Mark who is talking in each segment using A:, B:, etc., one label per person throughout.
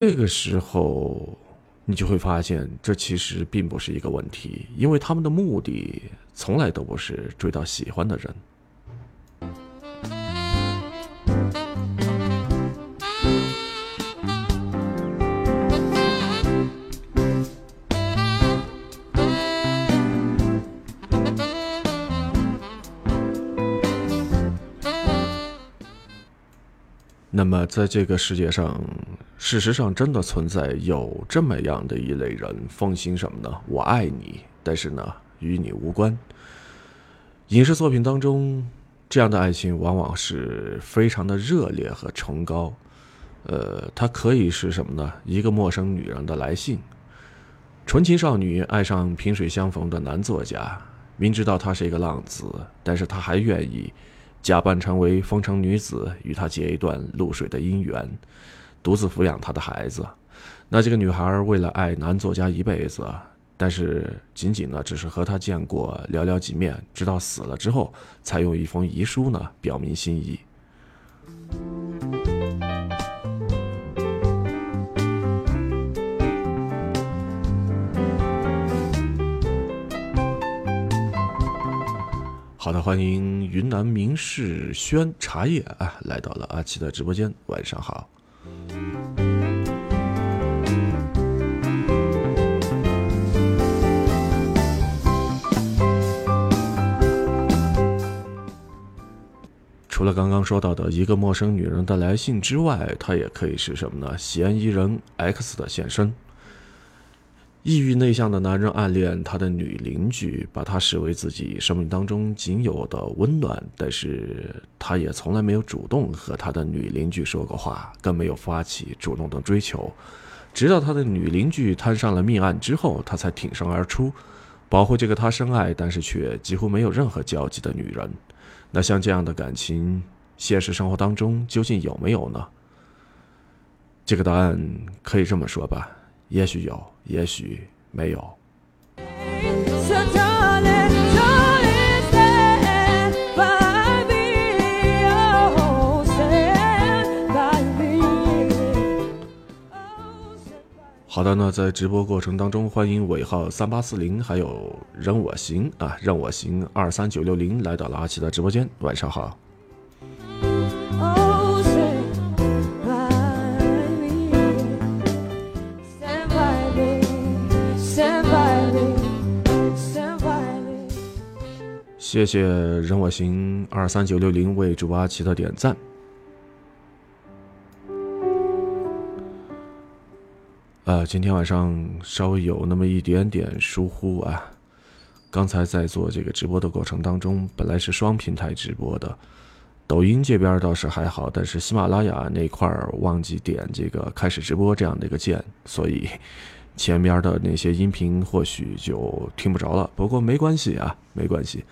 A: 这个时候，你就会发现，这其实并不是一个问题，因为他们的目的从来都不是追到喜欢的人。那么，在这个世界上，事实上真的存在有这么样的一类人，奉行什么呢？我爱你，但是呢，与你无关。影视作品当中，这样的爱情往往是非常的热烈和崇高。呃，它可以是什么呢？一个陌生女人的来信，纯情少女爱上萍水相逢的男作家，明知道他是一个浪子，但是他还愿意。假扮成为风尘女子，与他结一段露水的姻缘，独自抚养他的孩子。那这个女孩为了爱男作家一辈子，但是仅仅呢只是和他见过寥寥几面，直到死了之后，才用一封遗书呢表明心意。好的，欢迎云南明世轩茶叶啊，来到了阿奇的直播间。晚上好。除了刚刚说到的一个陌生女人的来信之外，它也可以是什么呢？嫌疑人 X 的现身。抑郁内向的男人暗恋他的女邻居，把她视为自己生命当中仅有的温暖，但是他也从来没有主动和他的女邻居说过话，更没有发起主动的追求。直到他的女邻居摊上了命案之后，他才挺身而出，保护这个他深爱但是却几乎没有任何交集的女人。那像这样的感情，现实生活当中究竟有没有呢？这个答案可以这么说吧。也许有，也许没有。好的，那在直播过程当中，欢迎尾号三八四零，还有任我行啊，任我行二三九六零来到了阿奇的直播间，晚上好。谢谢任我行二三九六零为主播阿奇的点赞。呃，今天晚上稍微有那么一点点疏忽啊，刚才在做这个直播的过程当中，本来是双平台直播的，抖音这边倒是还好，但是喜马拉雅那块儿忘记点这个开始直播这样的一个键，所以前边的那些音频或许就听不着了。不过没关系啊，没关系。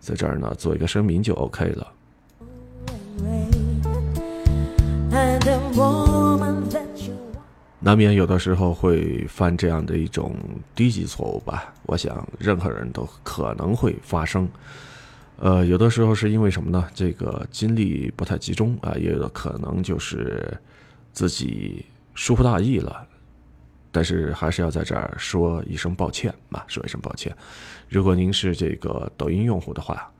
A: 在这儿呢，做一个声明就 OK 了。难免有的时候会犯这样的一种低级错误吧，我想任何人都可能会发生。呃，有的时候是因为什么呢？这个精力不太集中啊，也有的可能就是自己疏忽大意了。但是还是要在这儿说一声抱歉嘛，说一声抱歉。如果您是这个抖音用户的话，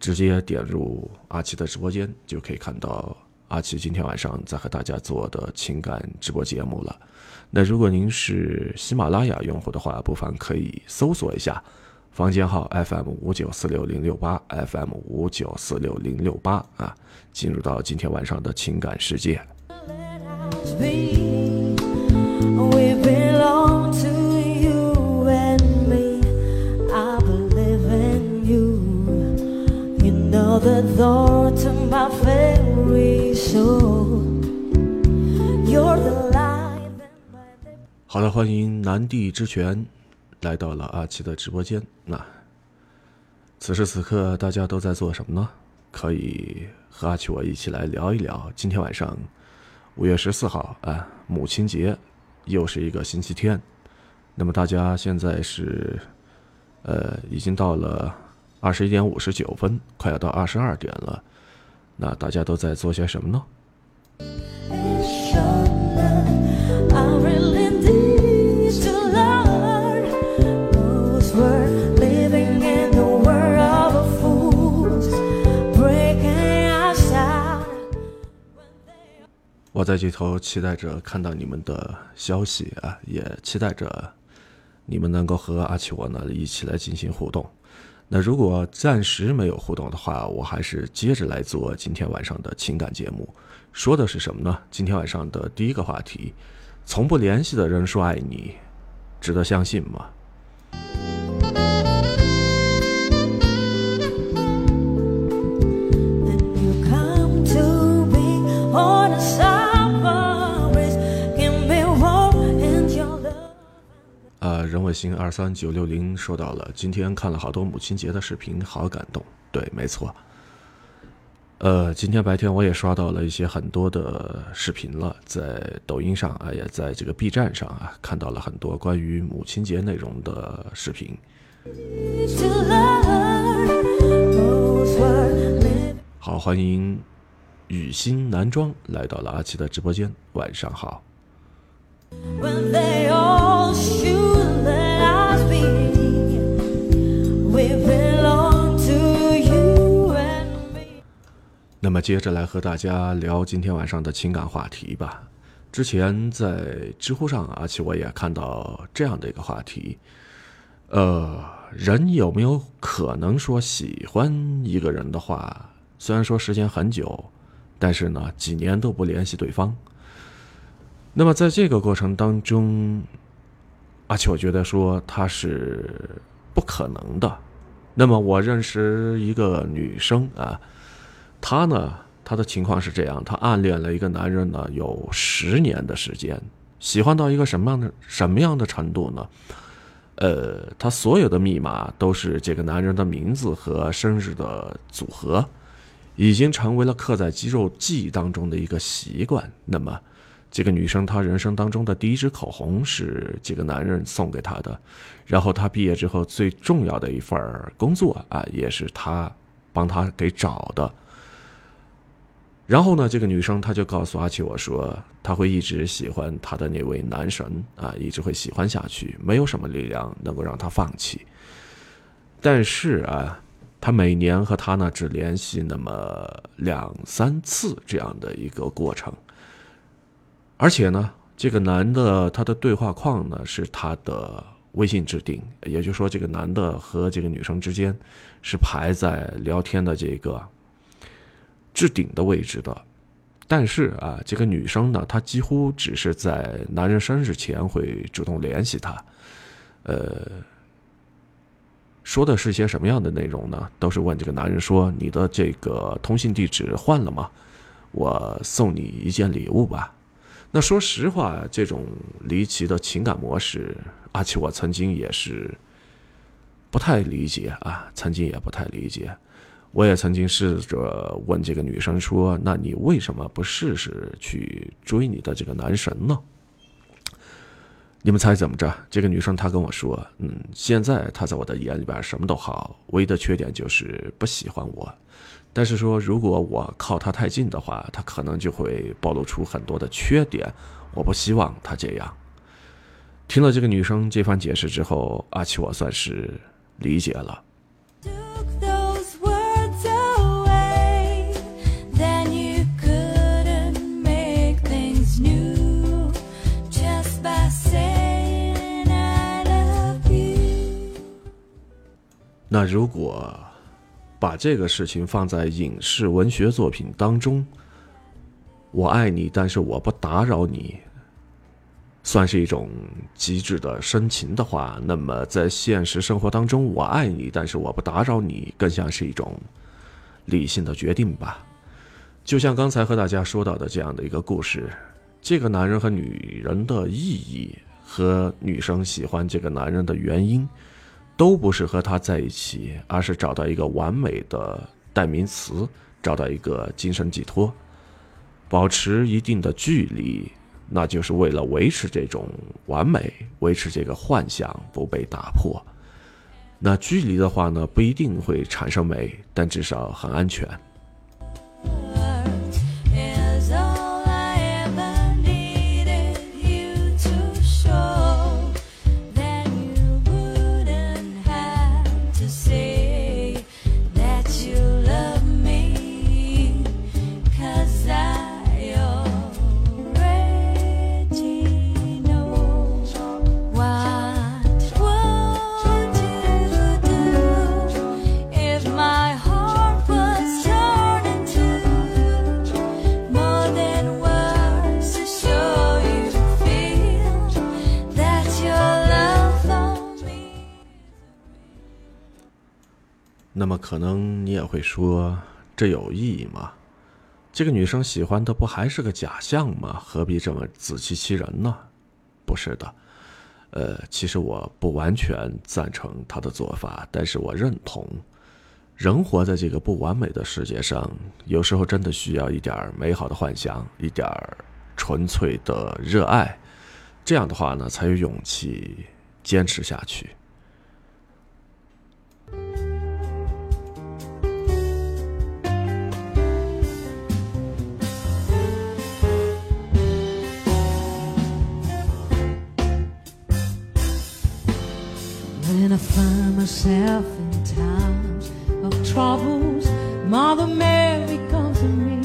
A: 直接点入阿奇的直播间就可以看到阿奇今天晚上在和大家做的情感直播节目了。那如果您是喜马拉雅用户的话，不妨可以搜索一下房间号 FM 五九四六零六八 FM 五九四六零六八啊，进入到今天晚上的情感世界。好的，欢迎南帝之泉来到了阿奇的直播间。那此时此刻大家都在做什么呢？可以和阿奇我一起来聊一聊。今天晚上五月十四号啊，母亲节，又是一个星期天。那么大家现在是呃，已经到了。二十一点五十九分，快要到二十二点了。那大家都在做些什么呢？我在剧头期待着看到你们的消息，啊，也期待着你们能够和阿奇我呢一起来进行互动。那如果暂时没有互动的话，我还是接着来做今天晚上的情感节目。说的是什么呢？今天晚上的第一个话题：从不联系的人说爱你，值得相信吗？卫星二三九六零收到了，今天看了好多母亲节的视频，好感动。对，没错。呃，今天白天我也刷到了一些很多的视频了，在抖音上啊，也在这个 B 站上啊，看到了很多关于母亲节内容的视频。好，欢迎雨欣男装来到了阿奇的直播间，晚上好。那么接着来和大家聊今天晚上的情感话题吧。之前在知乎上，而且我也看到这样的一个话题：，呃，人有没有可能说喜欢一个人的话，虽然说时间很久，但是呢，几年都不联系对方？那么在这个过程当中，而且我觉得说他是不可能的。那么我认识一个女生啊。她呢，她的情况是这样：她暗恋了一个男人呢，有十年的时间，喜欢到一个什么样的什么样的程度呢？呃，她所有的密码都是这个男人的名字和生日的组合，已经成为了刻在肌肉记忆当中的一个习惯。那么，这个女生她人生当中的第一支口红是这个男人送给她的，然后她毕业之后最重要的一份工作啊，也是他帮她给找的。然后呢，这个女生她就告诉阿奇我说，她会一直喜欢她的那位男神啊，一直会喜欢下去，没有什么力量能够让她放弃。但是啊，她每年和他呢只联系那么两三次这样的一个过程。而且呢，这个男的他的对话框呢是他的微信置顶，也就是说，这个男的和这个女生之间是排在聊天的这个。置顶的位置的，但是啊，这个女生呢，她几乎只是在男人生日前会主动联系他，呃，说的是些什么样的内容呢？都是问这个男人说：“你的这个通信地址换了吗？我送你一件礼物吧。”那说实话，这种离奇的情感模式，阿奇我曾经也是不太理解啊，曾经也不太理解。我也曾经试着问这个女生说：“那你为什么不试试去追你的这个男神呢？”你们猜怎么着？这个女生她跟我说：“嗯，现在他在我的眼里边什么都好，唯一的缺点就是不喜欢我。但是说如果我靠他太近的话，他可能就会暴露出很多的缺点。我不希望他这样。”听了这个女生这番解释之后，阿奇我算是理解了。那如果把这个事情放在影视文学作品当中，我爱你，但是我不打扰你，算是一种极致的深情的话，那么在现实生活当中，我爱你，但是我不打扰你，更像是一种理性的决定吧。就像刚才和大家说到的这样的一个故事，这个男人和女人的意义，和女生喜欢这个男人的原因。都不是和他在一起，而是找到一个完美的代名词，找到一个精神寄托，保持一定的距离，那就是为了维持这种完美，维持这个幻想不被打破。那距离的话呢，不一定会产生美，但至少很安全。那么可能你也会说，这有意义吗？这个女生喜欢的不还是个假象吗？何必这么自欺欺人呢？不是的，呃，其实我不完全赞成她的做法，但是我认同，人活在这个不完美的世界上，有时候真的需要一点美好的幻想，一点纯粹的热爱，这样的话呢，才有勇气坚持下去。When I find myself in times of troubles, Mother Mary comes to me,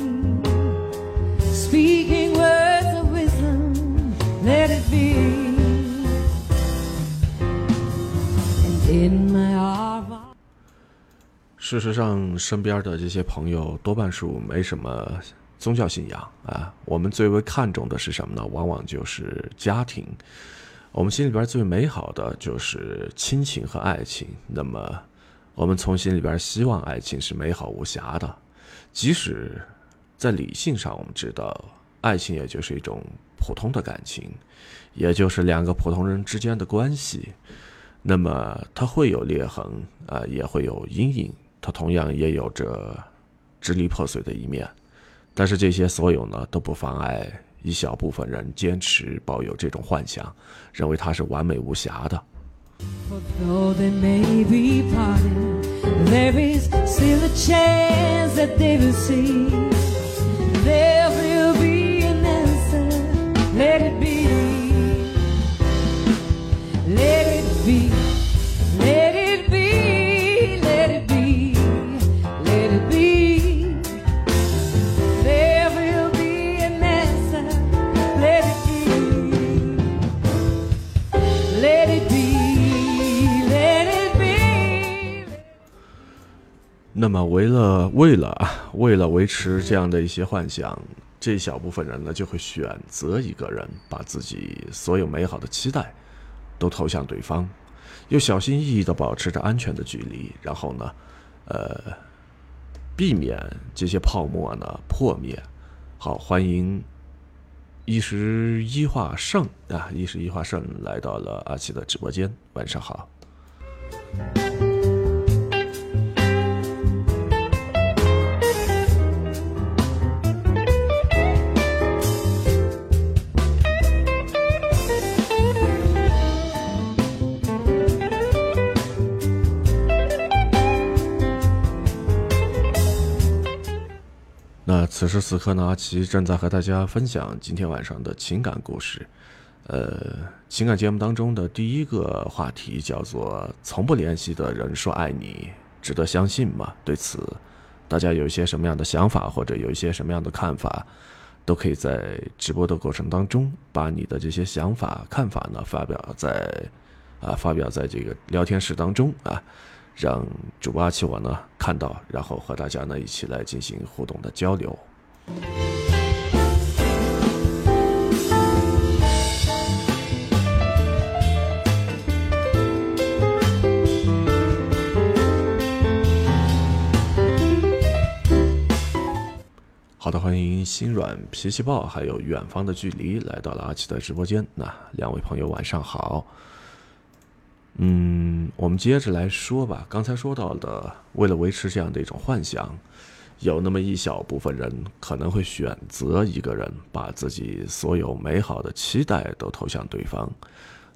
A: speaking words of wisdom, let it be. And in my arms. 事实上，身边的这些朋友多半数没什么宗教信仰啊。我们最为看重的是什么呢？往往就是家庭。我们心里边最美好的就是亲情和爱情。那么，我们从心里边希望爱情是美好无瑕的，即使在理性上，我们知道爱情也就是一种普通的感情，也就是两个普通人之间的关系。那么，它会有裂痕啊，也会有阴影，它同样也有着支离破碎的一面。但是，这些所有呢，都不妨碍。一小部分人坚持抱有这种幻想，认为它是完美无瑕的。那么，为了为了啊，为了维持这样的一些幻想，这小部分人呢，就会选择一个人，把自己所有美好的期待都投向对方，又小心翼翼的保持着安全的距离，然后呢，呃，避免这些泡沫呢破灭。好，欢迎一时一化胜啊，一时一化胜来到了阿奇的直播间，晚上好。那此时此刻呢，阿奇正在和大家分享今天晚上的情感故事。呃，情感节目当中的第一个话题叫做“从不联系的人说爱你，值得相信吗？”对此，大家有一些什么样的想法，或者有一些什么样的看法，都可以在直播的过程当中把你的这些想法、看法呢发表在啊，发表在这个聊天室当中啊。让主播阿奇我呢看到，然后和大家呢一起来进行互动的交流。好的，欢迎心软脾气暴，还有远方的距离来到了阿奇的直播间。那两位朋友晚上好。嗯，我们接着来说吧。刚才说到的，为了维持这样的一种幻想，有那么一小部分人可能会选择一个人，把自己所有美好的期待都投向对方，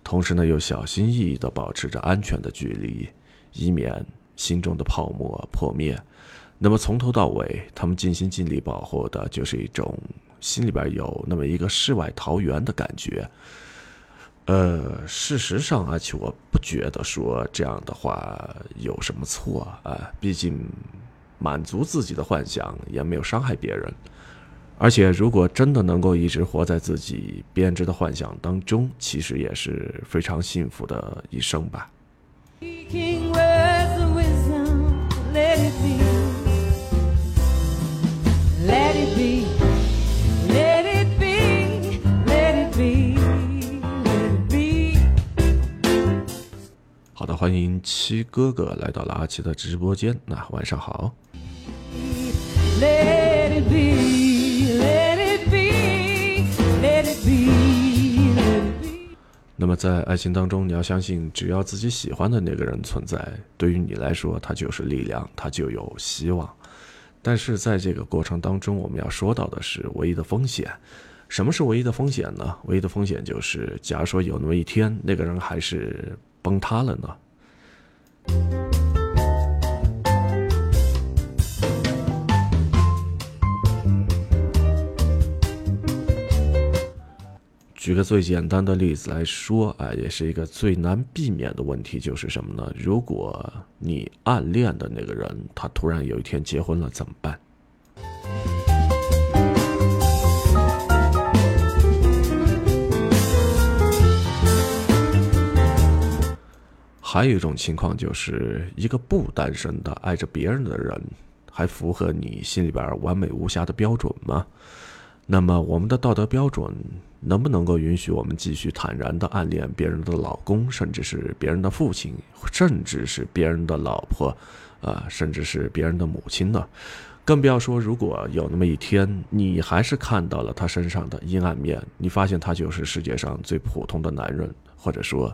A: 同时呢，又小心翼翼地保持着安全的距离，以免心中的泡沫破灭。那么从头到尾，他们尽心尽力保护的就是一种心里边有那么一个世外桃源的感觉。呃，事实上，而且我不觉得说这样的话有什么错啊。毕竟，满足自己的幻想也没有伤害别人。而且，如果真的能够一直活在自己编织的幻想当中，其实也是非常幸福的一生吧。欢迎七哥哥来到了阿奇的直播间。那晚上好。那么在爱情当中，你要相信，只要自己喜欢的那个人存在，对于你来说，他就是力量，他就有希望。但是在这个过程当中，我们要说到的是唯一的风险。什么是唯一的风险呢？唯一的风险就是，假如说有那么一天，那个人还是崩塌了呢？举个最简单的例子来说，啊，也是一个最难避免的问题，就是什么呢？如果你暗恋的那个人，他突然有一天结婚了，怎么办？还有一种情况，就是一个不单身的爱着别人的人，还符合你心里边完美无瑕的标准吗？那么，我们的道德标准能不能够允许我们继续坦然的暗恋别人的老公，甚至是别人的父亲，甚至是别人的老婆，啊，甚至是别人的母亲呢？更不要说，如果有那么一天，你还是看到了他身上的阴暗面，你发现他就是世界上最普通的男人，或者说。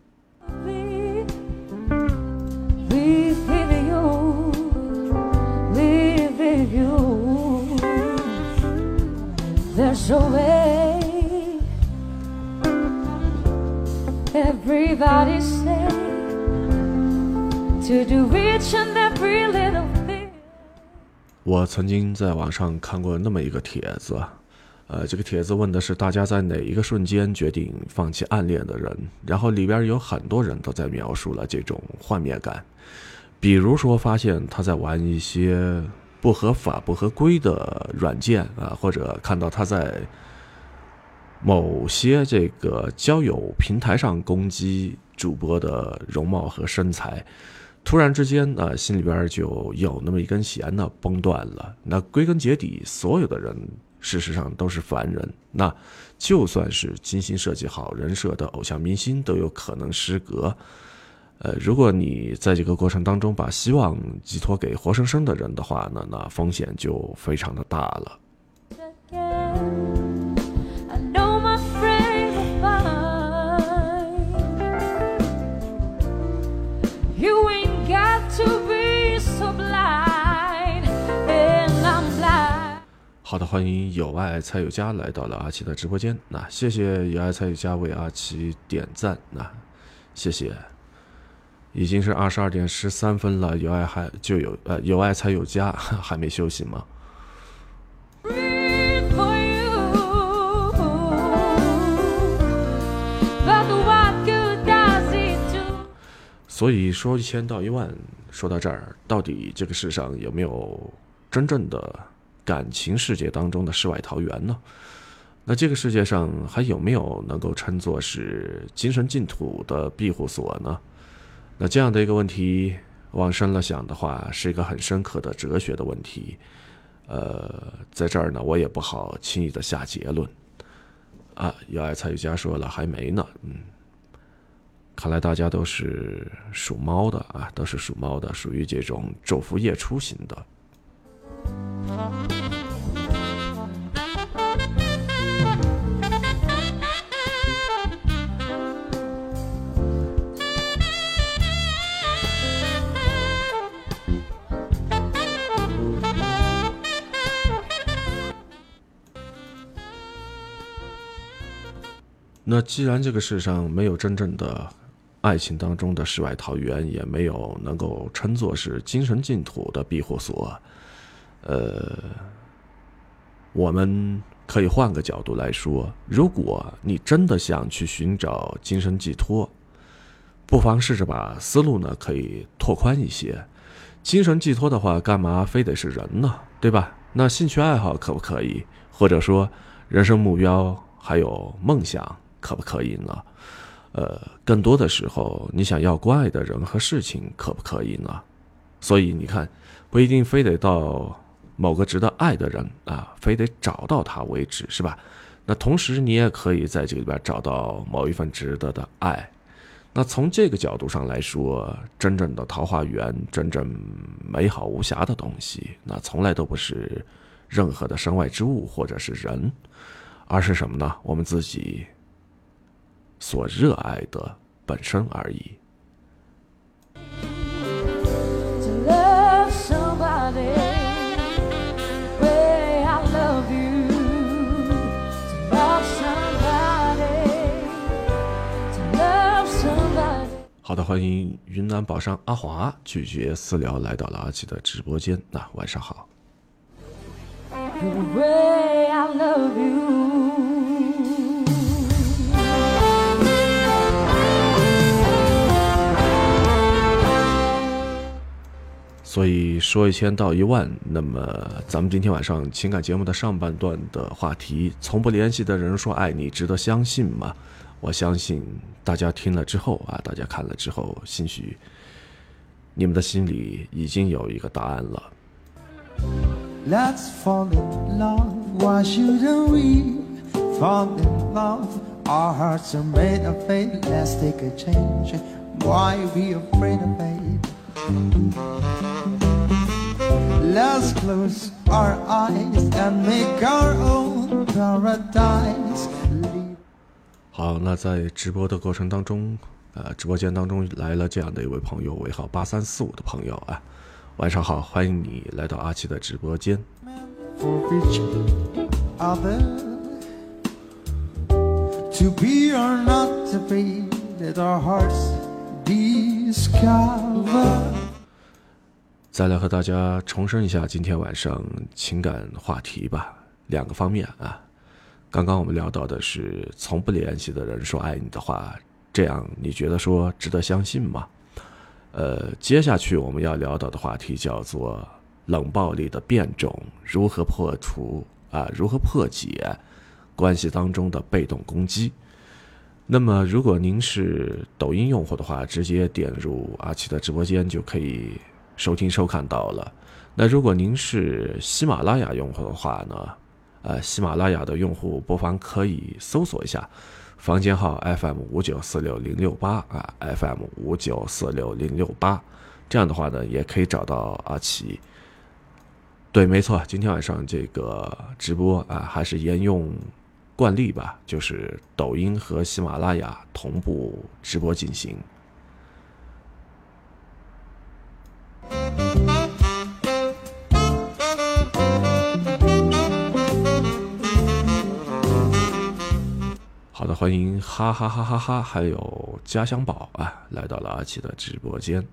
A: there's way everybody say to do each and every little thing. 我曾经在网上看过那么一个帖子呃这个帖子问的是大家在哪一个瞬间决定放弃暗恋的人然后里边有很多人都在描述了这种幻灭感。比如说发现他在玩一些不合法、不合规的软件啊，或者看到他在某些这个交友平台上攻击主播的容貌和身材，突然之间啊，心里边就有那么一根弦呢崩断了。那归根结底，所有的人事实上都是凡人。那就算是精心设计好人设的偶像明星，都有可能失格。呃，如果你在这个过程当中把希望寄托给活生生的人的话呢，那风险就非常的大了。好的，欢迎有爱蔡有家来到了阿奇的直播间。那谢谢有爱蔡有家为阿奇点赞，那谢谢。已经是二十二点十三分了，有爱还就有呃有爱才有家，还没休息吗？所以说一千到一万，说到这儿，到底这个世上有没有真正的感情世界当中的世外桃源呢？那这个世界上还有没有能够称作是精神净土的庇护所呢？那这样的一个问题，往深了想的话，是一个很深刻的哲学的问题。呃，在这儿呢，我也不好轻易的下结论。啊，有爱参与家说了还没呢，嗯，看来大家都是属猫的啊，都是属猫的，属于这种昼伏夜出型的。那既然这个世上没有真正的爱情当中的世外桃源，也没有能够称作是精神净土的庇护所，呃，我们可以换个角度来说，如果你真的想去寻找精神寄托，不妨试着把思路呢可以拓宽一些。精神寄托的话，干嘛非得是人呢？对吧？那兴趣爱好可不可以？或者说人生目标还有梦想可不可以呢？呃，更多的时候，你想要关爱的人和事情可不可以呢？所以你看，不一定非得到某个值得爱的人啊，非得找到他为止，是吧？那同时，你也可以在这里边找到某一份值得的爱。那从这个角度上来说，真正的桃花源，真正美好无瑕的东西，那从来都不是任何的身外之物或者是人，而是什么呢？我们自己所热爱的本身而已。好的，欢迎云南宝山阿华拒绝私聊来到了阿奇的直播间。那晚上好。所以说一千到一万，那么咱们今天晚上情感节目的上半段的话题，从不联系的人说爱你，值得相信吗？我相信大家听了之后啊，大家看了之后，兴许你们的心里已经有一个答案了。Why are we afraid of fate? Let's close our eyes and make our own paradise. 好，那在直播的过程当中，呃，直播间当中来了这样的一位朋友，尾号八三四五的朋友啊，晚上好，欢迎你来到阿奇的直播间。再来和大家重申一下今天晚上情感话题吧，两个方面啊。刚刚我们聊到的是从不联系的人说爱你的话，这样你觉得说值得相信吗？呃，接下去我们要聊到的话题叫做冷暴力的变种，如何破除啊？如何破解关系当中的被动攻击？那么，如果您是抖音用户的话，直接点入阿奇的直播间就可以收听收看到了。那如果您是喜马拉雅用户的话呢？呃，喜马拉雅的用户不妨可以搜索一下，房间号 FM 五九四六零六八啊，FM 五九四六零六八，这样的话呢，也可以找到阿奇。对，没错，今天晚上这个直播啊，还是沿用惯例吧，就是抖音和喜马拉雅同步直播进行。好的，欢迎哈哈哈哈哈，还有家乡宝啊，来到了阿奇的直播间。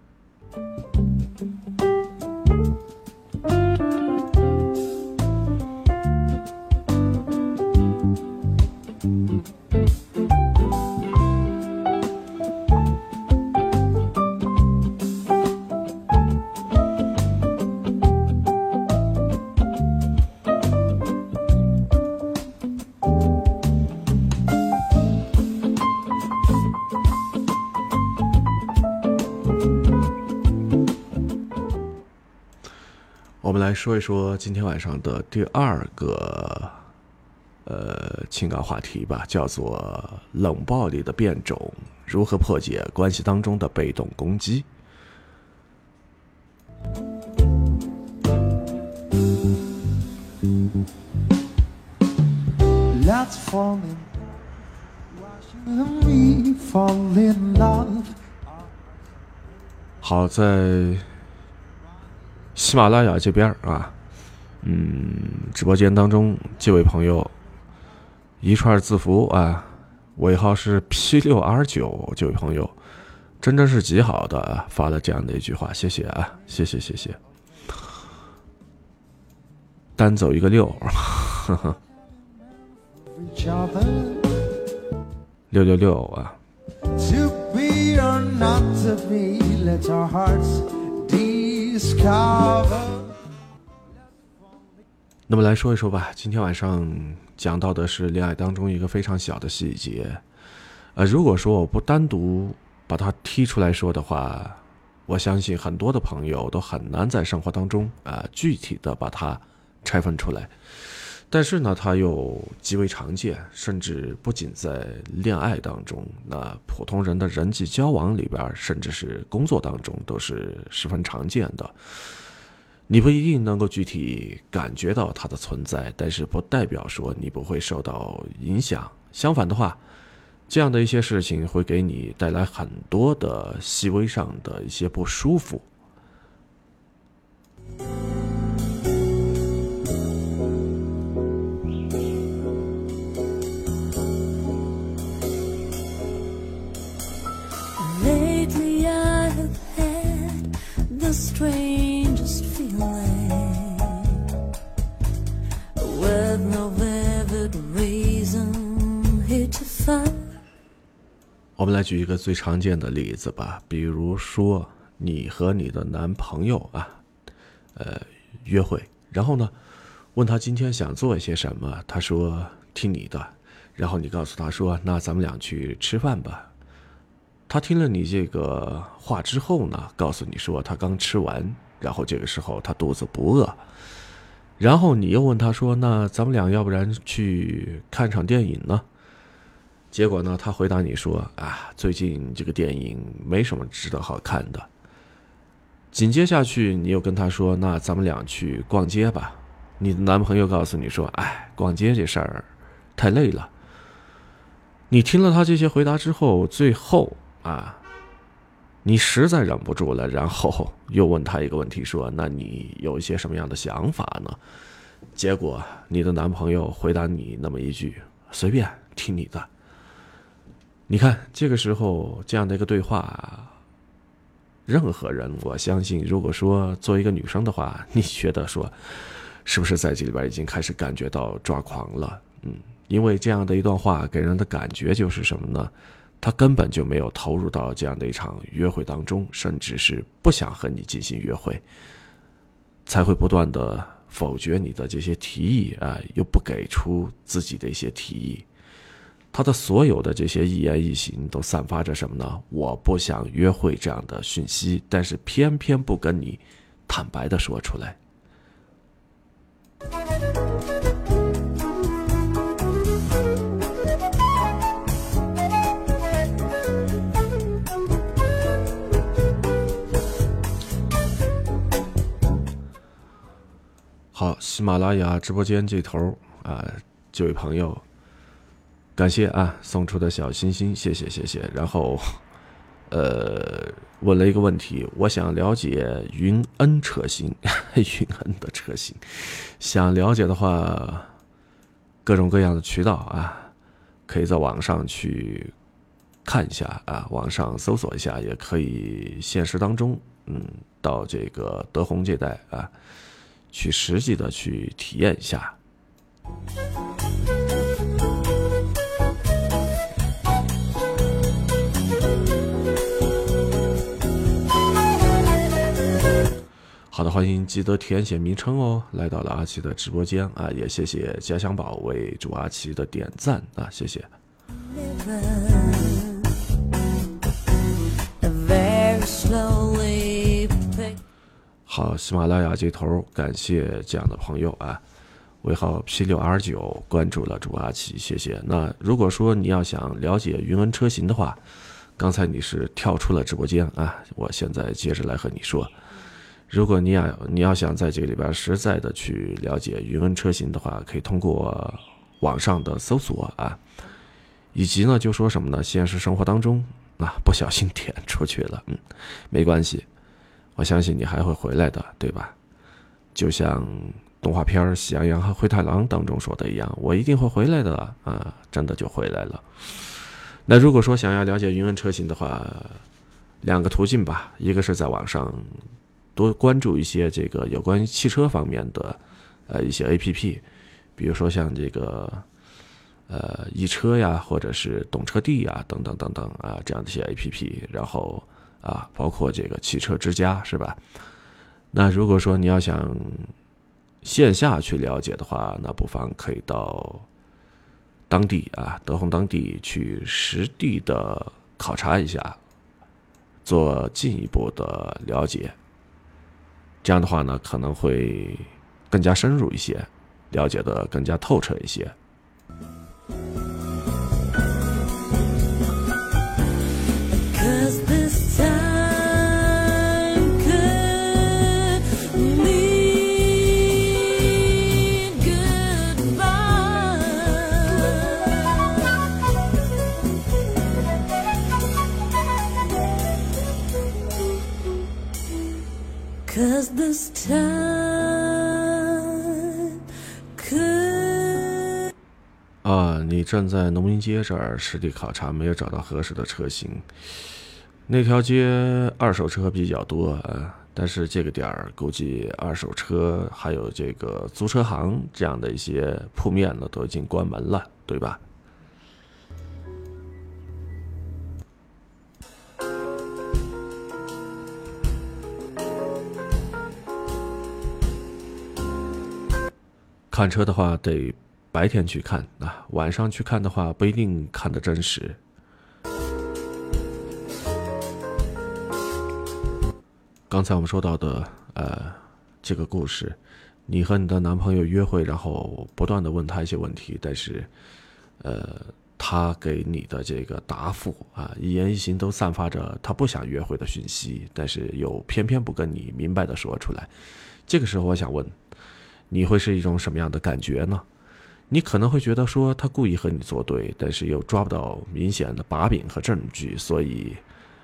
A: 来说一说今天晚上的第二个呃情感话题吧，叫做冷暴力的变种，如何破解关系当中的被动攻击。好在。喜马拉雅这边啊，嗯，直播间当中这位朋友一串字符啊，尾号是 P 六 R 九，这位朋友真的是极好的，发了这样的一句话，谢谢啊，谢谢谢谢，单走一个六，六六六啊。那么来说一说吧，今天晚上讲到的是恋爱当中一个非常小的细节。呃，如果说我不单独把它踢出来说的话，我相信很多的朋友都很难在生活当中啊具体的把它拆分出来。但是呢，它又极为常见，甚至不仅在恋爱当中，那普通人的人际交往里边，甚至是工作当中，都是十分常见的。你不一定能够具体感觉到它的存在，但是不代表说你不会受到影响。相反的话，这样的一些事情会给你带来很多的细微上的一些不舒服。来举一个最常见的例子吧，比如说你和你的男朋友啊，呃，约会，然后呢，问他今天想做一些什么，他说听你的，然后你告诉他说，那咱们俩去吃饭吧。他听了你这个话之后呢，告诉你说他刚吃完，然后这个时候他肚子不饿，然后你又问他说，那咱们俩要不然去看场电影呢？结果呢？他回答你说：“啊，最近这个电影没什么值得好看的。”紧接下去，你又跟他说：“那咱们俩去逛街吧。”你的男朋友告诉你说：“哎，逛街这事儿太累了。”你听了他这些回答之后，最后啊，你实在忍不住了，然后又问他一个问题说：“那你有一些什么样的想法呢？”结果你的男朋友回答你那么一句：“随便，听你的。”你看，这个时候这样的一个对话，任何人，我相信，如果说作为一个女生的话，你觉得说，是不是在这里边已经开始感觉到抓狂了？嗯，因为这样的一段话给人的感觉就是什么呢？他根本就没有投入到这样的一场约会当中，甚至是不想和你进行约会，才会不断的否决你的这些提议啊，又不给出自己的一些提议。他的所有的这些一言一行都散发着什么呢？我不想约会这样的讯息，但是偏偏不跟你坦白的说出来。好，喜马拉雅直播间这头啊，这位朋友。感谢啊，送出的小心心，谢谢谢谢。然后，呃，问了一个问题，我想了解云恩车型，云恩的车型，想了解的话，各种各样的渠道啊，可以在网上去看一下啊，网上搜索一下，也可以现实当中，嗯，到这个德宏这带啊，去实际的去体验一下。好的，欢迎记得填写名称哦。来到了阿奇的直播间啊，也谢谢家乡宝为主阿奇的点赞啊，谢谢。好，喜马拉雅这头感谢这样的朋友啊，尾号 P 六 R 九关注了主阿奇，谢谢。那如果说你要想了解云恩车型的话，刚才你是跳出了直播间啊，我现在接着来和你说。如果你要你要想在这个里边实在的去了解云恩车型的话，可以通过网上的搜索啊，以及呢就说什么呢？现实生活当中啊不小心点出去了，嗯，没关系，我相信你还会回来的，对吧？就像动画片《喜羊羊和灰太狼》当中说的一样，我一定会回来的啊，真的就回来了。那如果说想要了解云恩车型的话，两个途径吧，一个是在网上。多关注一些这个有关于汽车方面的，呃，一些 A P P，比如说像这个，呃，易车呀，或者是懂车帝呀，等等等等啊，这样的一些 A P P，然后啊，包括这个汽车之家，是吧？那如果说你要想线下去了解的话，那不妨可以到当地啊，德宏当地去实地的考察一下，做进一步的了解。这样的话呢，可能会更加深入一些，了解的更加透彻一些。啊，你站在农民街这儿实地考察，没有找到合适的车型。那条街二手车比较多啊，但是这个点儿估计二手车还有这个租车行这样的一些铺面呢，都已经关门了，对吧？看车的话，得白天去看啊，晚上去看的话，不一定看得真实。刚才我们说到的，呃，这个故事，你和你的男朋友约会，然后不断的问他一些问题，但是，呃，他给你的这个答复啊，一言一行都散发着他不想约会的讯息，但是又偏偏不跟你明白的说出来。这个时候，我想问。你会是一种什么样的感觉呢？你可能会觉得说他故意和你作对，但是又抓不到明显的把柄和证据，所以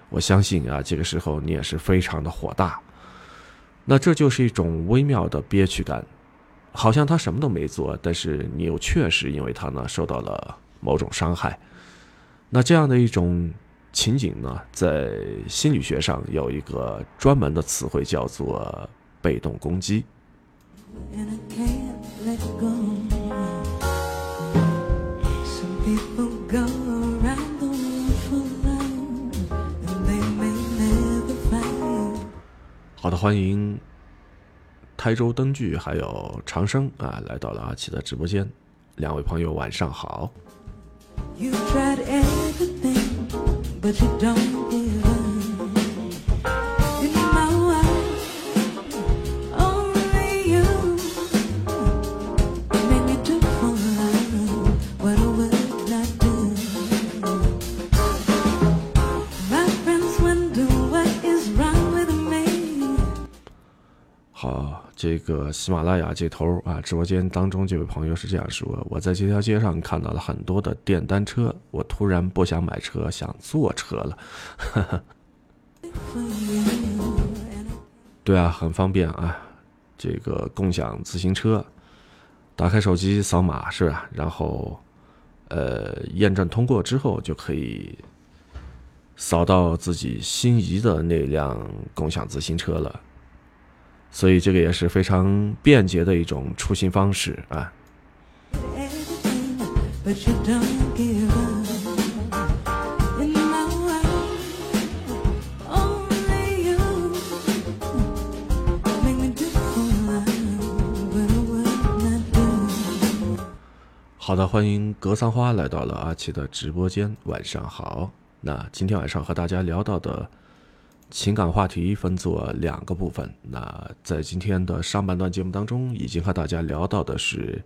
A: 我相信啊，这个时候你也是非常的火大。那这就是一种微妙的憋屈感，好像他什么都没做，但是你又确实因为他呢受到了某种伤害。那这样的一种情景呢，在心理学上有一个专门的词汇叫做被动攻击。好的，欢迎台州灯具还有长生啊，来到了阿奇的直播间。两位朋友，晚上好。这个喜马拉雅这头啊，直播间当中这位朋友是这样说：我在这条街上看到了很多的电单车，我突然不想买车，想坐车了。对啊，很方便啊，这个共享自行车，打开手机扫码是吧？然后，呃，验证通过之后就可以扫到自己心仪的那辆共享自行车了。所以这个也是非常便捷的一种出行方式啊。好的，欢迎格桑花来到了阿奇的直播间，晚上好。那今天晚上和大家聊到的。情感话题分作两个部分。那在今天的上半段节目当中，已经和大家聊到的是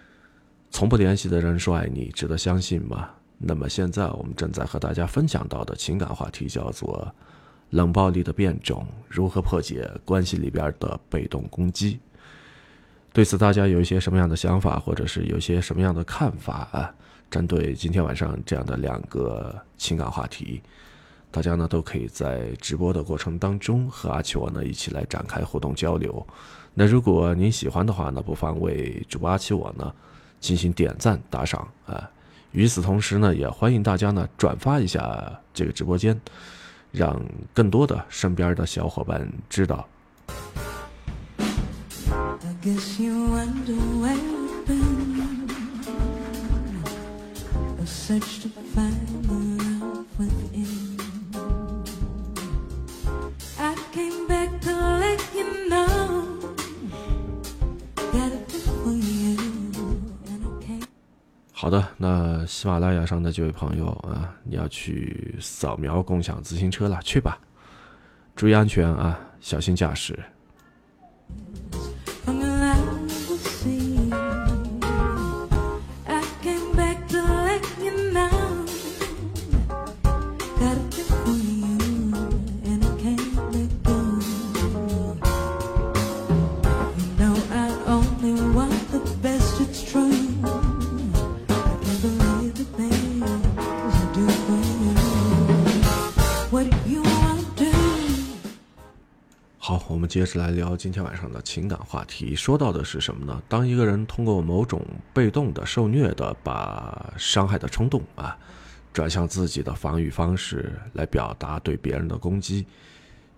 A: “从不联系的人说爱你，值得相信吗？”那么现在我们正在和大家分享到的情感话题叫做“冷暴力的变种，如何破解关系里边的被动攻击？”对此，大家有一些什么样的想法，或者是有些什么样的看法啊？针对今天晚上这样的两个情感话题。大家呢都可以在直播的过程当中和阿奇我呢一起来展开互动交流。那如果您喜欢的话呢，不妨为主播阿奇我呢进行点赞打赏啊。与此同时呢，也欢迎大家呢转发一下这个直播间，让更多的身边的小伙伴知道。好的，那喜马拉雅上的这位朋友啊，你要去扫描共享自行车了，去吧，注意安全啊，小心驾驶。接着来聊今天晚上的情感话题，说到的是什么呢？当一个人通过某种被动的受虐的，把伤害的冲动啊，转向自己的防御方式来表达对别人的攻击，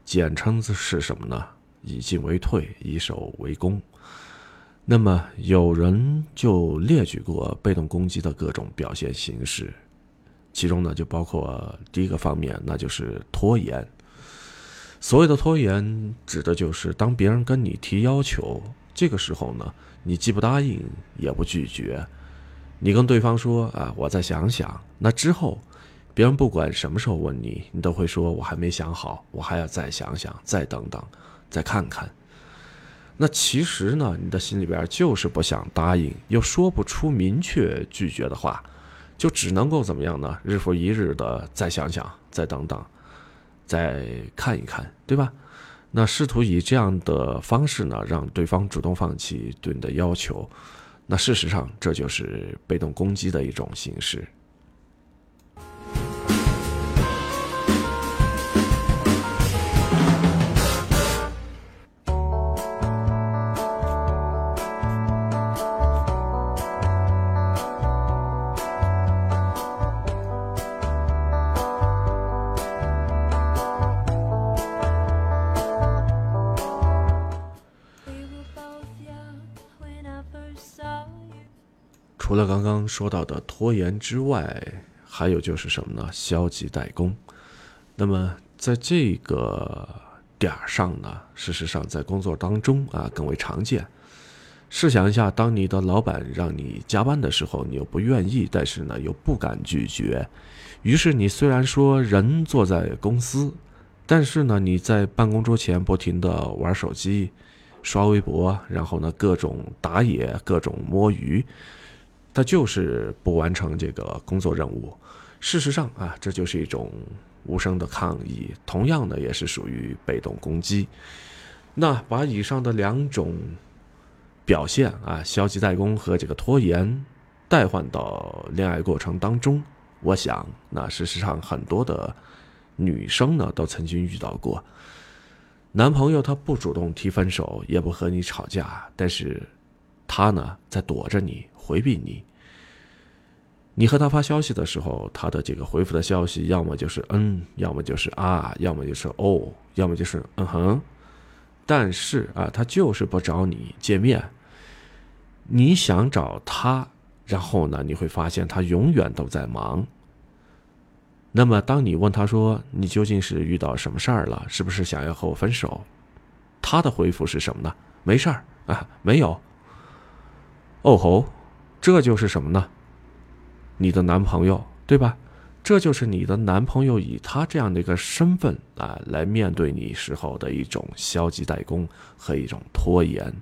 A: 简称是什么呢？以进为退，以守为攻。那么有人就列举过被动攻击的各种表现形式，其中呢就包括第一个方面，那就是拖延。所谓的拖延，指的就是当别人跟你提要求，这个时候呢，你既不答应，也不拒绝，你跟对方说啊，我再想想。那之后，别人不管什么时候问你，你都会说我还没想好，我还要再想想，再等等，再看看。那其实呢，你的心里边就是不想答应，又说不出明确拒绝的话，就只能够怎么样呢？日复一日的再想想，再等等。再看一看，对吧？那试图以这样的方式呢，让对方主动放弃对你的要求，那事实上这就是被动攻击的一种形式。除了刚刚说到的拖延之外，还有就是什么呢？消极怠工。那么在这个点儿上呢，事实上在工作当中啊更为常见。试想一下，当你的老板让你加班的时候，你又不愿意，但是呢又不敢拒绝，于是你虽然说人坐在公司，但是呢你在办公桌前不停的玩手机、刷微博，然后呢各种打野、各种摸鱼。他就是不完成这个工作任务。事实上啊，这就是一种无声的抗议，同样的也是属于被动攻击。那把以上的两种表现啊，消极怠工和这个拖延，代换到恋爱过程当中，我想，那事实上很多的女生呢，都曾经遇到过，男朋友他不主动提分手，也不和你吵架，但是他呢，在躲着你。回避你，你和他发消息的时候，他的这个回复的消息，要么就是嗯，要么就是啊，要么就是哦，要么就是嗯哼。但是啊，他就是不找你见面。你想找他，然后呢，你会发现他永远都在忙。那么，当你问他说你究竟是遇到什么事儿了，是不是想要和我分手？他的回复是什么呢？没事儿啊，没有。哦吼。这就是什么呢？你的男朋友，对吧？这就是你的男朋友以他这样的一个身份啊，来面对你时候的一种消极怠工和一种拖延。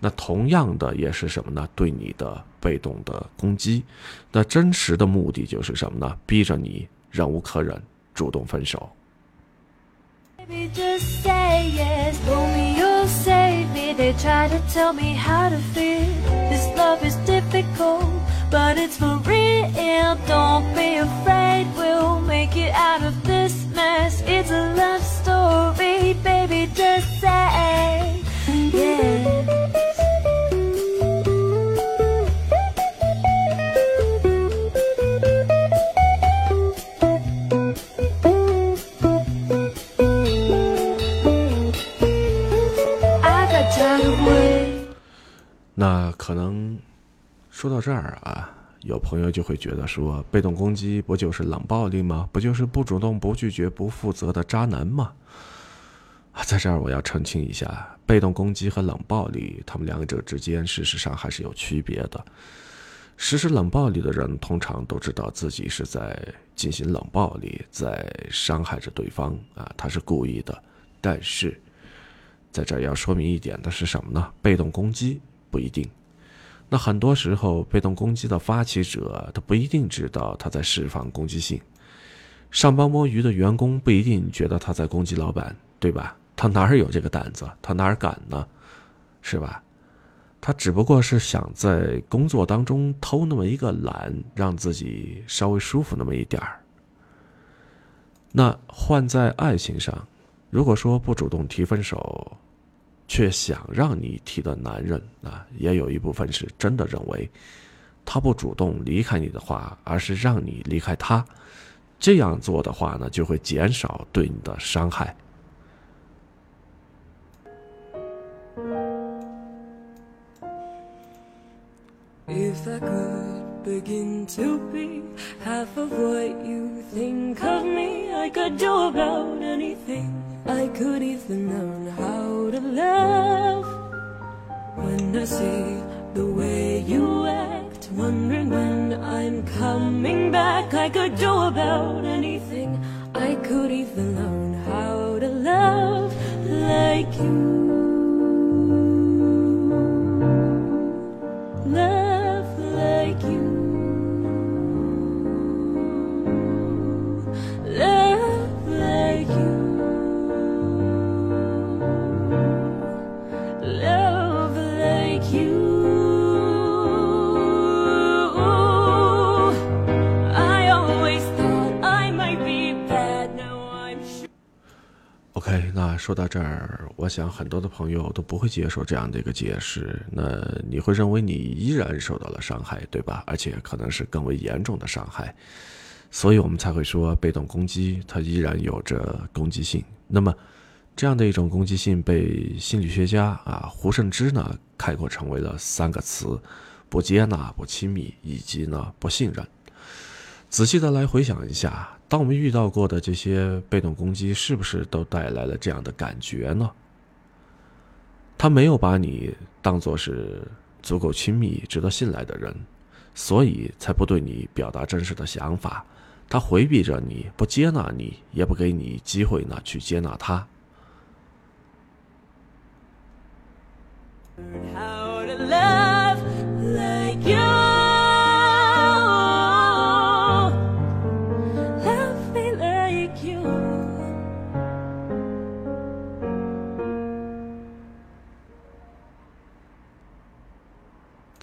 A: 那同样的也是什么呢？对你的被动的攻击。那真实的目的就是什么呢？逼着你忍无可忍，主动分手。Love is difficult, but it's for real. Don't be afraid, we'll make it out of this mess. It's a love story, baby. Just say yes. 那可能说到这儿啊，有朋友就会觉得说，被动攻击不就是冷暴力吗？不就是不主动、不拒绝、不负责的渣男吗？在这儿我要澄清一下，被动攻击和冷暴力，他们两者之间事实上还是有区别的。实施冷暴力的人通常都知道自己是在进行冷暴力，在伤害着对方啊，他是故意的。但是，在这儿要说明一点的是什么呢？被动攻击不一定。那很多时候，被动攻击的发起者他不一定知道他在释放攻击性。上班摸鱼的员工不一定觉得他在攻击老板，对吧？他哪儿有这个胆子？他哪儿敢呢？是吧？他只不过是想在工作当中偷那么一个懒，让自己稍微舒服那么一点儿。那换在爱情上，如果说不主动提分手，却想让你提的男人啊，也有一部分是真的认为，他不主动离开你的话，而是让你离开他，这样做的话呢，就会减少对你的伤害。If I could begin to be half of what you think of me, I could do about anything. I could even learn how to love. When I see the way you act, wondering when I'm coming back, I could do about anything. I could even learn how to love like you. 说到这儿，我想很多的朋友都不会接受这样的一个解释。那你会认为你依然受到了伤害，对吧？而且可能是更为严重的伤害，所以我们才会说被动攻击它依然有着攻击性。那么，这样的一种攻击性被心理学家啊胡胜之呢概括成为了三个词：不接纳、不亲密以及呢不信任。仔细的来回想一下。当我们遇到过的这些被动攻击，是不是都带来了这样的感觉呢？他没有把你当做是足够亲密、值得信赖的人，所以才不对你表达真实的想法。他回避着你，不接纳你，也不给你机会呢去接纳他。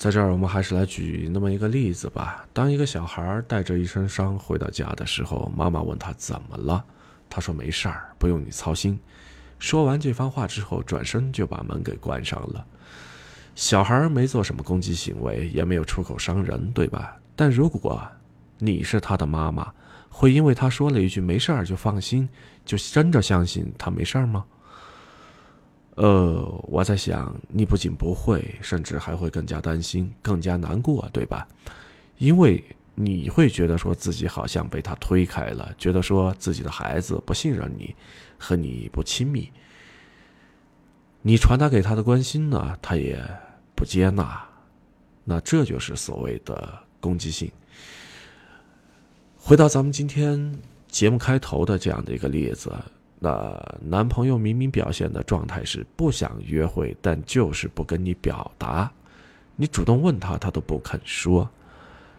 A: 在这儿，我们还是来举那么一个例子吧。当一个小孩带着一身伤回到家的时候，妈妈问他怎么了，他说没事儿，不用你操心。说完这番话之后，转身就把门给关上了。小孩没做什么攻击行为，也没有出口伤人，对吧？但如果你是他的妈妈，会因为他说了一句没事儿就放心，就真的相信他没事儿吗？呃，我在想，你不仅不会，甚至还会更加担心，更加难过，对吧？因为你会觉得说自己好像被他推开了，觉得说自己的孩子不信任你，和你不亲密。你传达给他的关心呢，他也不接纳，那这就是所谓的攻击性。回到咱们今天节目开头的这样的一个例子。那男朋友明明表现的状态是不想约会，但就是不跟你表达。你主动问他，他都不肯说。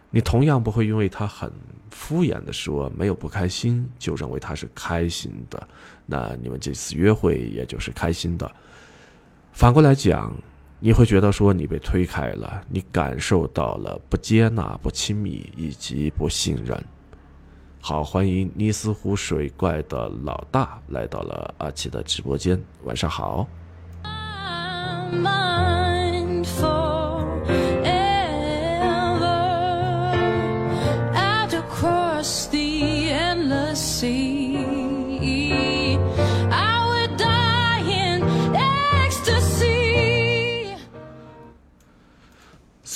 A: 你同样不会因为他很敷衍的说没有不开心，就认为他是开心的。那你们这次约会也就是开心的。反过来讲，你会觉得说你被推开了，你感受到了不接纳、不亲密以及不信任。好，欢迎尼斯湖水怪的老大来到了阿奇的直播间。晚上好。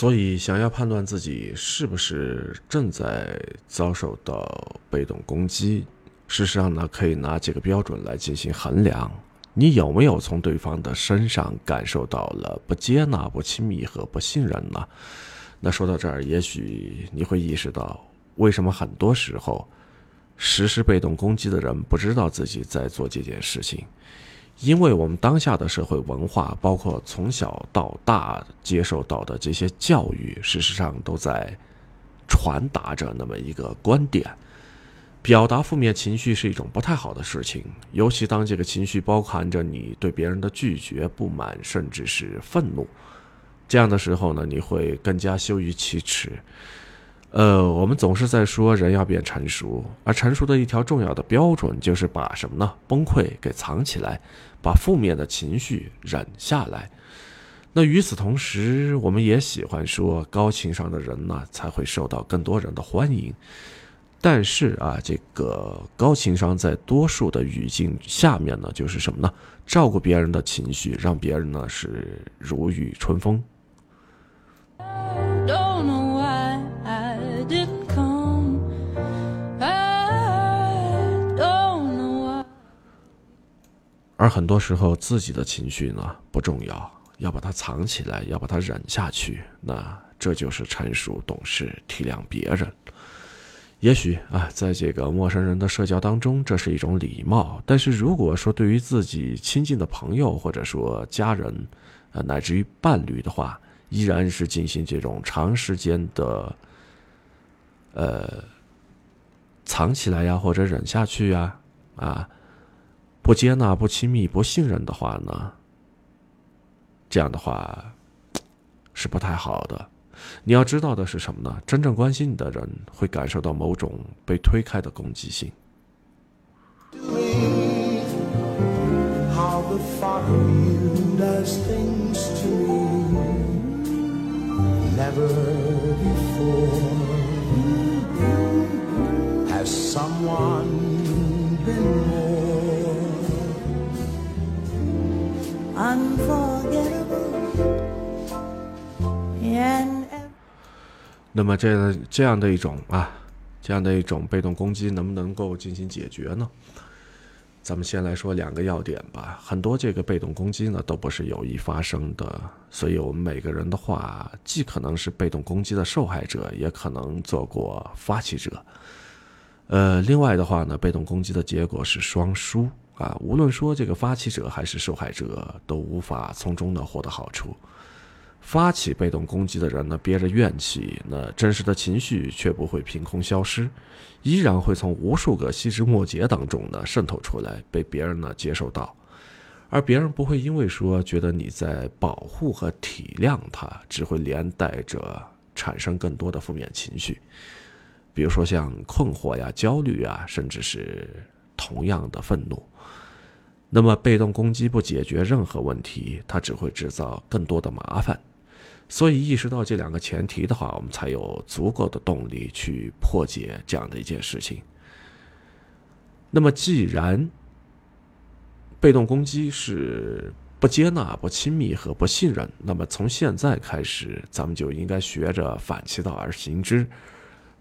A: 所以，想要判断自己是不是正在遭受到被动攻击，事实上呢，可以拿几个标准来进行衡量：你有没有从对方的身上感受到了不接纳、不亲密和不信任呢？那说到这儿，也许你会意识到，为什么很多时候实施被动攻击的人不知道自己在做这件事情。因为我们当下的社会文化，包括从小到大接受到的这些教育，事实上都在传达着那么一个观点：表达负面情绪是一种不太好的事情，尤其当这个情绪包含着你对别人的拒绝、不满，甚至是愤怒，这样的时候呢，你会更加羞于启齿。呃，我们总是在说人要变成熟，而成熟的一条重要的标准就是把什么呢？崩溃给藏起来，把负面的情绪忍下来。那与此同时，我们也喜欢说高情商的人呢才会受到更多人的欢迎。但是啊，这个高情商在多数的语境下面呢，就是什么呢？照顾别人的情绪，让别人呢是如沐春风。而很多时候，自己的情绪呢不重要，要把它藏起来，要把它忍下去。那这就是成熟、懂事、体谅别人。也许啊，在这个陌生人的社交当中，这是一种礼貌。但是如果说对于自己亲近的朋友，或者说家人，呃，乃至于伴侣的话，依然是进行这种长时间的，呃，藏起来呀，或者忍下去呀，啊。不接纳、不亲密、不信任的话呢？这样的话是不太好的。你要知道的是什么呢？真正关心你的人会感受到某种被推开的攻击性。那么这这样的一种啊，这样的一种被动攻击能不能够进行解决呢？咱们先来说两个要点吧。很多这个被动攻击呢都不是有意发生的，所以我们每个人的话，既可能是被动攻击的受害者，也可能做过发起者。呃，另外的话呢，被动攻击的结果是双输啊，无论说这个发起者还是受害者，都无法从中呢获得好处。发起被动攻击的人呢，憋着怨气，那真实的情绪却不会凭空消失，依然会从无数个细枝末节当中呢渗透出来，被别人呢接受到，而别人不会因为说觉得你在保护和体谅他，只会连带着产生更多的负面情绪，比如说像困惑呀、焦虑啊，甚至是同样的愤怒。那么被动攻击不解决任何问题，它只会制造更多的麻烦。所以意识到这两个前提的话，我们才有足够的动力去破解这样的一件事情。那么，既然被动攻击是不接纳、不亲密和不信任，那么从现在开始，咱们就应该学着反其道而行之，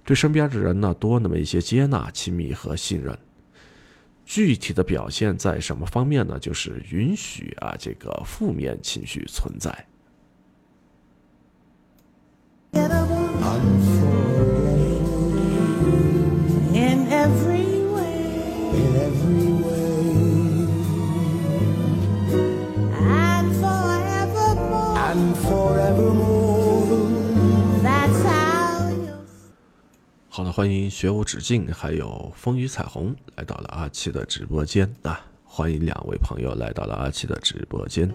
A: 对身边的人呢多那么一些接纳、亲密和信任。具体的表现在什么方面呢？就是允许啊这个负面情绪存在。好的，欢迎学无止境，还有风雨彩虹来到了阿七的直播间啊！欢迎两位朋友来到了阿七的直播间。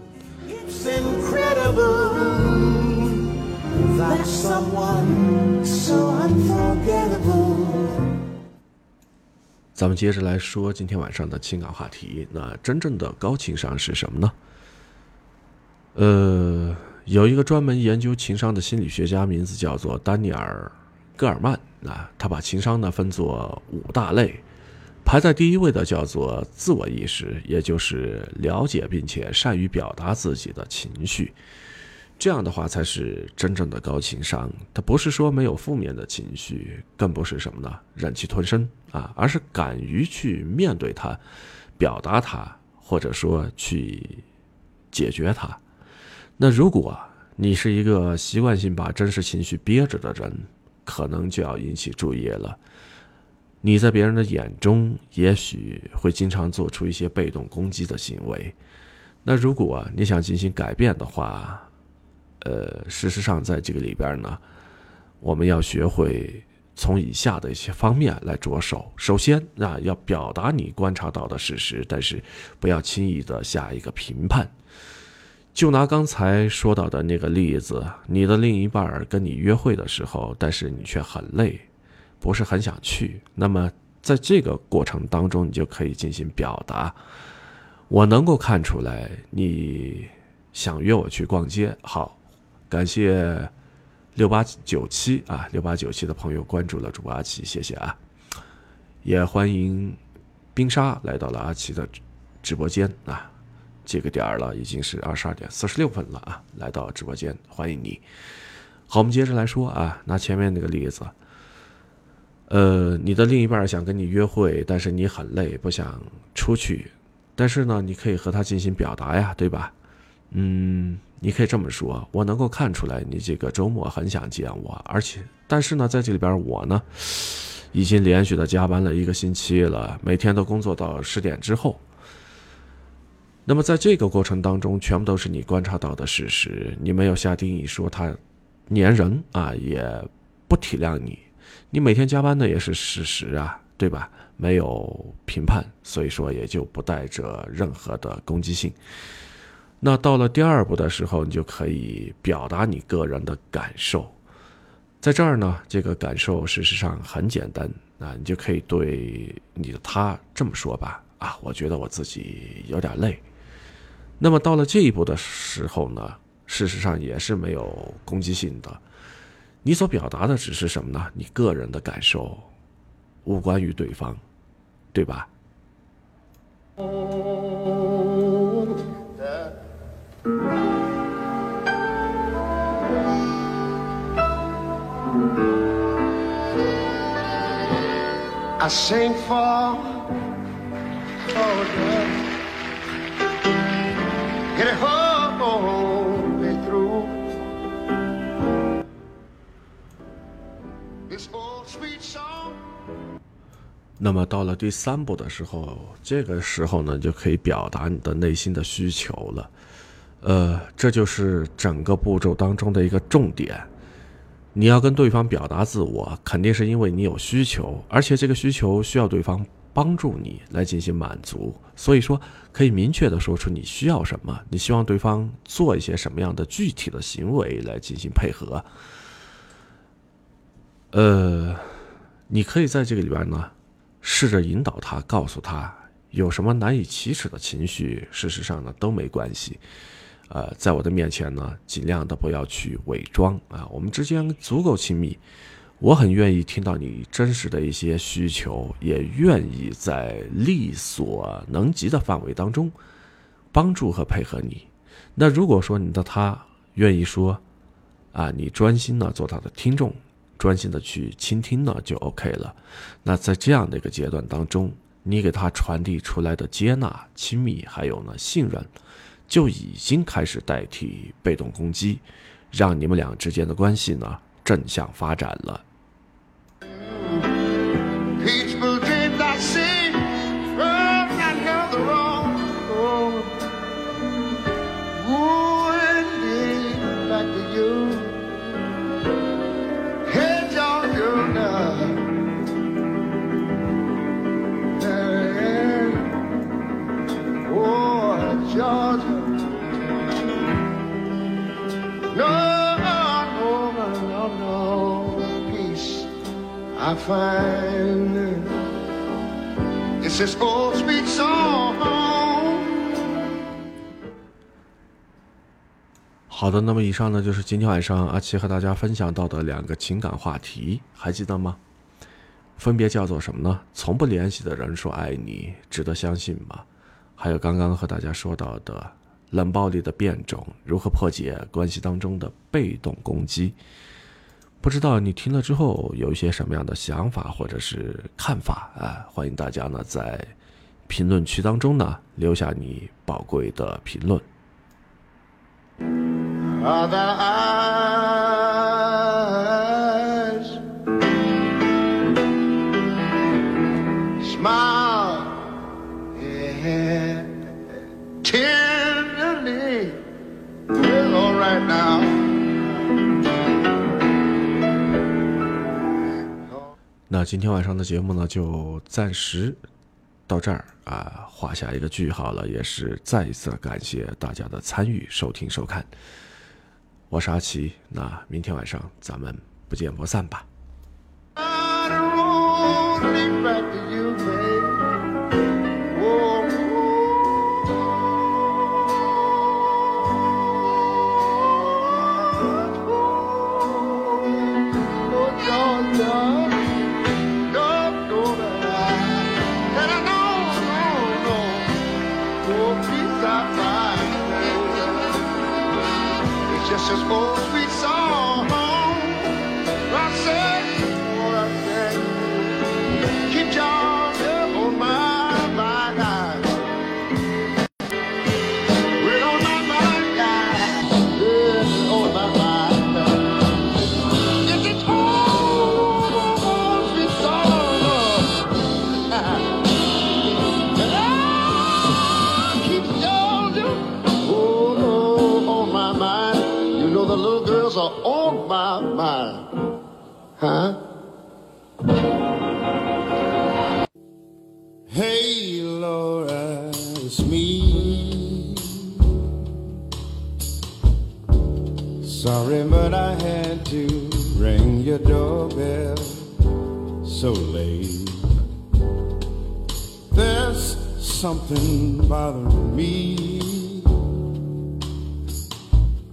A: 咱们接着来说今天晚上的情感话题。那真正的高情商是什么呢？呃，有一个专门研究情商的心理学家，名字叫做丹尼尔·戈尔曼。啊，他把情商呢分作五大类，排在第一位的叫做自我意识，也就是了解并且善于表达自己的情绪。这样的话才是真正的高情商。他不是说没有负面的情绪，更不是什么呢忍气吞声啊，而是敢于去面对它，表达它，或者说去解决它。那如果你是一个习惯性把真实情绪憋着的人，可能就要引起注意了。你在别人的眼中，也许会经常做出一些被动攻击的行为。那如果你想进行改变的话，呃，事实上在这个里边呢，我们要学会从以下的一些方面来着手。首先啊，要表达你观察到的事实，但是不要轻易的下一个评判。就拿刚才说到的那个例子，你的另一半跟你约会的时候，但是你却很累，不是很想去。那么在这个过程当中，你就可以进行表达。我能够看出来你想约我去逛街。好，感谢六八九七啊，六八九七的朋友关注了主播阿奇，谢谢啊。也欢迎冰沙来到了阿奇的直播间啊。这个点儿了，已经是二十二点四十六分了啊！来到直播间，欢迎你。好，我们接着来说啊，拿前面那个例子。呃，你的另一半想跟你约会，但是你很累，不想出去。但是呢，你可以和他进行表达呀，对吧？嗯，你可以这么说：我能够看出来，你这个周末很想见我，而且，但是呢，在这里边我呢，已经连续的加班了一个星期了，每天都工作到十点之后。那么在这个过程当中，全部都是你观察到的事实，你没有下定义说他粘人啊，也不体谅你，你每天加班的也是事实啊，对吧？没有评判，所以说也就不带着任何的攻击性。那到了第二步的时候，你就可以表达你个人的感受，在这儿呢，这个感受事实上很简单啊，你就可以对你的他这么说吧，啊，我觉得我自己有点累。那么到了这一步的时候呢，事实上也是没有攻击性的，你所表达的只是什么呢？你个人的感受，无关于对方，对吧？那么到了第三步的时候，这个时候呢，就可以表达你的内心的需求了。呃，这就是整个步骤当中的一个重点。你要跟对方表达自我，肯定是因为你有需求，而且这个需求需要对方。帮助你来进行满足，所以说可以明确的说出你需要什么，你希望对方做一些什么样的具体的行为来进行配合。呃，你可以在这个里边呢，试着引导他，告诉他有什么难以启齿的情绪，事实上呢都没关系。呃，在我的面前呢，尽量的不要去伪装啊，我们之间足够亲密。我很愿意听到你真实的一些需求，也愿意在力所能及的范围当中帮助和配合你。那如果说你的他愿意说，啊，你专心的做他的听众，专心的去倾听呢，就 OK 了。那在这样的一个阶段当中，你给他传递出来的接纳、亲密，还有呢信任，就已经开始代替被动攻击，让你们俩之间的关系呢。正向发展了。好的，那么以上呢就是今天晚上阿奇和大家分享到的两个情感话题，还记得吗？分别叫做什么呢？从不联系的人说爱你，值得相信吗？还有刚刚和大家说到的冷暴力的变种，如何破解关系当中的被动攻击？不知道你听了之后有一些什么样的想法或者是看法啊？欢迎大家呢在评论区当中呢留下你宝贵的评论。今天晚上的节目呢，就暂时到这儿啊，画下一个句号了。也是再一次感谢大家的参与、收听、收看。我是阿奇，那明天晚上咱们不见不散吧。
B: Just this old sweet song. But I had to ring your doorbell so late. There's something bothering me.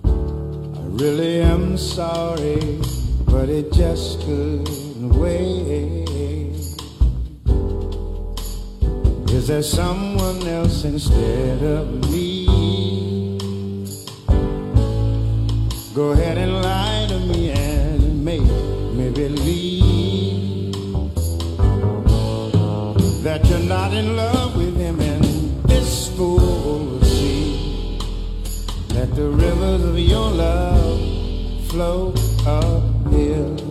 B: I really am sorry, but it just couldn't wait. Is there someone else instead of me? Go ahead and lie to me and make me believe that you're not in love with him and this fool will see that the rivers of your love flow uphill